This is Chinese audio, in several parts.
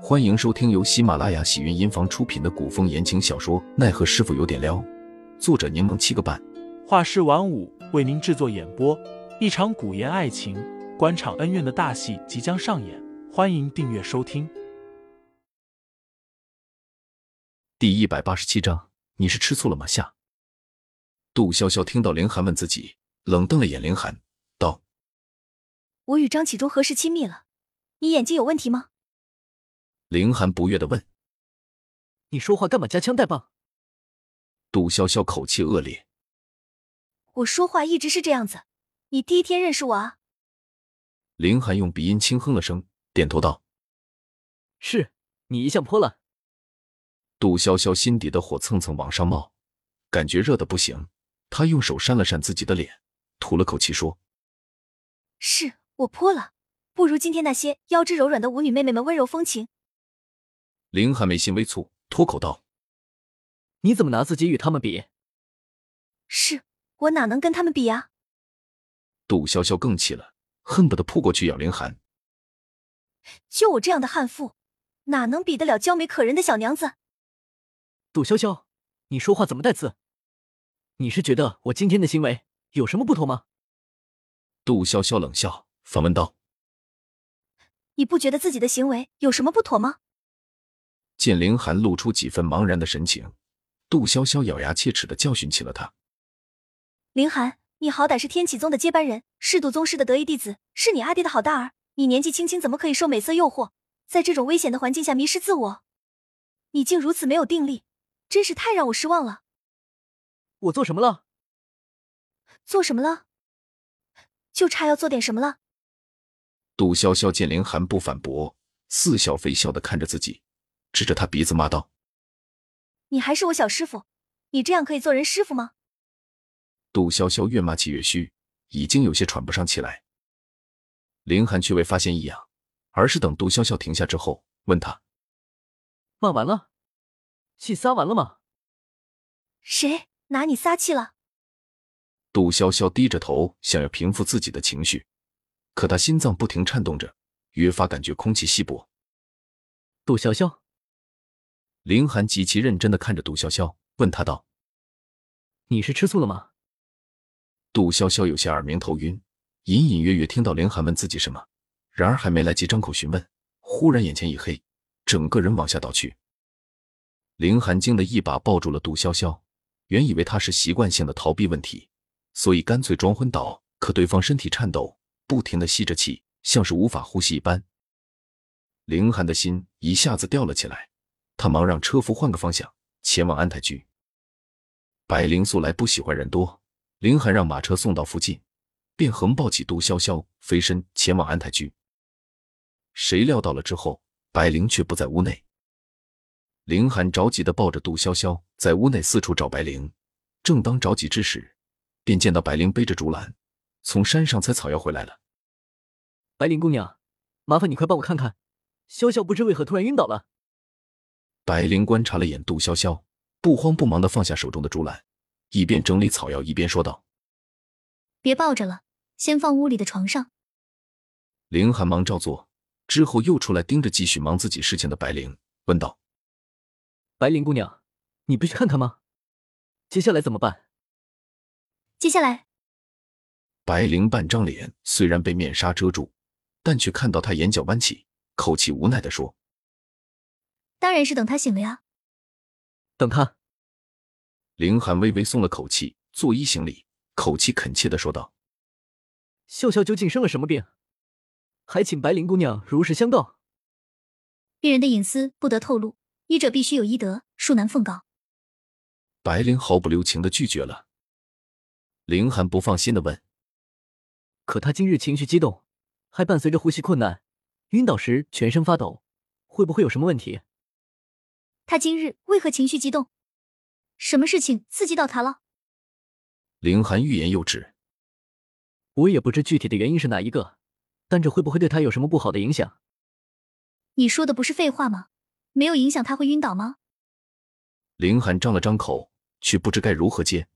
欢迎收听由喜马拉雅喜云音房出品的古风言情小说《奈何师傅有点撩》，作者柠檬七个半，画师晚舞为您制作演播。一场古言爱情、官场恩怨的大戏即将上演，欢迎订阅收听。第一百八十七章，你是吃醋了吗？下。杜潇潇听到凌寒问自己，冷瞪了眼凌寒，道：“我与张启忠何时亲密了？你眼睛有问题吗？”凌寒不悦的问：“你说话干嘛夹枪带棒？”杜潇潇口气恶劣：“我说话一直是这样子，你第一天认识我啊？”凌寒用鼻音轻哼了声，点头道：“是你一向泼辣。”杜潇潇心底的火蹭蹭往上冒，感觉热的不行。她用手扇了扇自己的脸，吐了口气说：“是我泼了，不如今天那些腰肢柔软的舞女妹妹们温柔风情。”凌寒眉心微蹙，脱口道：“你怎么拿自己与他们比？”“是我哪能跟他们比呀？”杜潇潇更气了，恨不得扑过去咬凌寒。就我这样的悍妇，哪能比得了娇美可人的小娘子？杜潇潇，你说话怎么带刺？你是觉得我今天的行为有什么不妥吗？杜潇潇冷笑，反问道：“你不觉得自己的行为有什么不妥吗？”见凌寒露出几分茫然的神情，杜潇潇咬牙切齿的教训起了他：“凌寒，你好歹是天启宗的接班人，是杜宗师的得意弟子，是你阿爹的好大儿。你年纪轻轻，怎么可以受美色诱惑，在这种危险的环境下迷失自我？你竟如此没有定力，真是太让我失望了。”我做什么了？做什么了？就差要做点什么了。杜潇潇见凌寒不反驳，似笑非笑的看着自己。指着他鼻子骂道：“你还是我小师傅，你这样可以做人师傅吗？”杜潇潇越骂气越虚，已经有些喘不上气来。林寒却未发现异样，而是等杜潇潇停下之后，问他：“骂完了，气撒完了吗？”“谁拿你撒气了？”杜潇潇低着头，想要平复自己的情绪，可他心脏不停颤动着，越发感觉空气稀薄。杜潇潇。凌寒极其认真的看着杜潇潇，问他道：“你是吃醋了吗？”杜潇潇有些耳鸣头晕，隐隐约约听到凌寒问自己什么，然而还没来及张口询问，忽然眼前一黑，整个人往下倒去。凌寒惊得一把抱住了杜潇潇，原以为他是习惯性的逃避问题，所以干脆装昏倒，可对方身体颤抖，不停的吸着气，像是无法呼吸一般。凌寒的心一下子吊了起来。他忙让车夫换个方向，前往安泰居。白灵素来不喜欢人多，林寒让马车送到附近，便横抱起杜潇潇，飞身前往安泰居。谁料到了之后，白灵却不在屋内。林寒着急的抱着杜潇潇，在屋内四处找白灵。正当着急之时，便见到白灵背着竹篮，从山上采草药回来了。白灵姑娘，麻烦你快帮我看看，潇潇不知为何突然晕倒了。白灵观察了眼杜潇潇，不慌不忙的放下手中的竹篮，一边整理草药，一边说道：“别抱着了，先放屋里的床上。”林寒忙照做，之后又出来盯着继续忙自己事情的白灵，问道：“白灵姑娘，你不去看看吗？接下来怎么办？”接下来，白灵半张脸虽然被面纱遮住，但却看到他眼角弯起，口气无奈的说。当然是等他醒了呀。等他。凌寒微微松了口气，作揖行礼，口气恳切的说道：“笑笑究竟生了什么病？还请白灵姑娘如实相告。”病人的隐私不得透露，医者必须有医德，恕难奉告。白灵毫不留情的拒绝了。凌寒不放心的问：“可他今日情绪激动，还伴随着呼吸困难，晕倒时全身发抖，会不会有什么问题？”他今日为何情绪激动？什么事情刺激到他了？凌寒欲言又止。我也不知具体的原因是哪一个，但这会不会对他有什么不好的影响？你说的不是废话吗？没有影响他会晕倒吗？凌寒张了张口，却不知该如何接。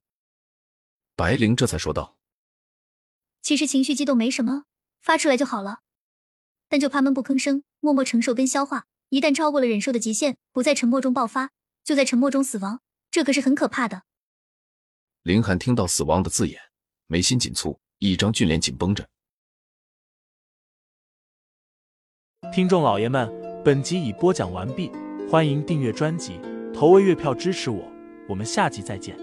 白灵这才说道：“其实情绪激动没什么，发出来就好了，但就怕闷不吭声，默默承受跟消化。”一旦超过了忍受的极限，不在沉默中爆发，就在沉默中死亡，这可是很可怕的。林寒听到“死亡”的字眼，眉心紧蹙，一张俊脸紧绷着。听众老爷们，本集已播讲完毕，欢迎订阅专辑，投喂月票支持我，我们下集再见。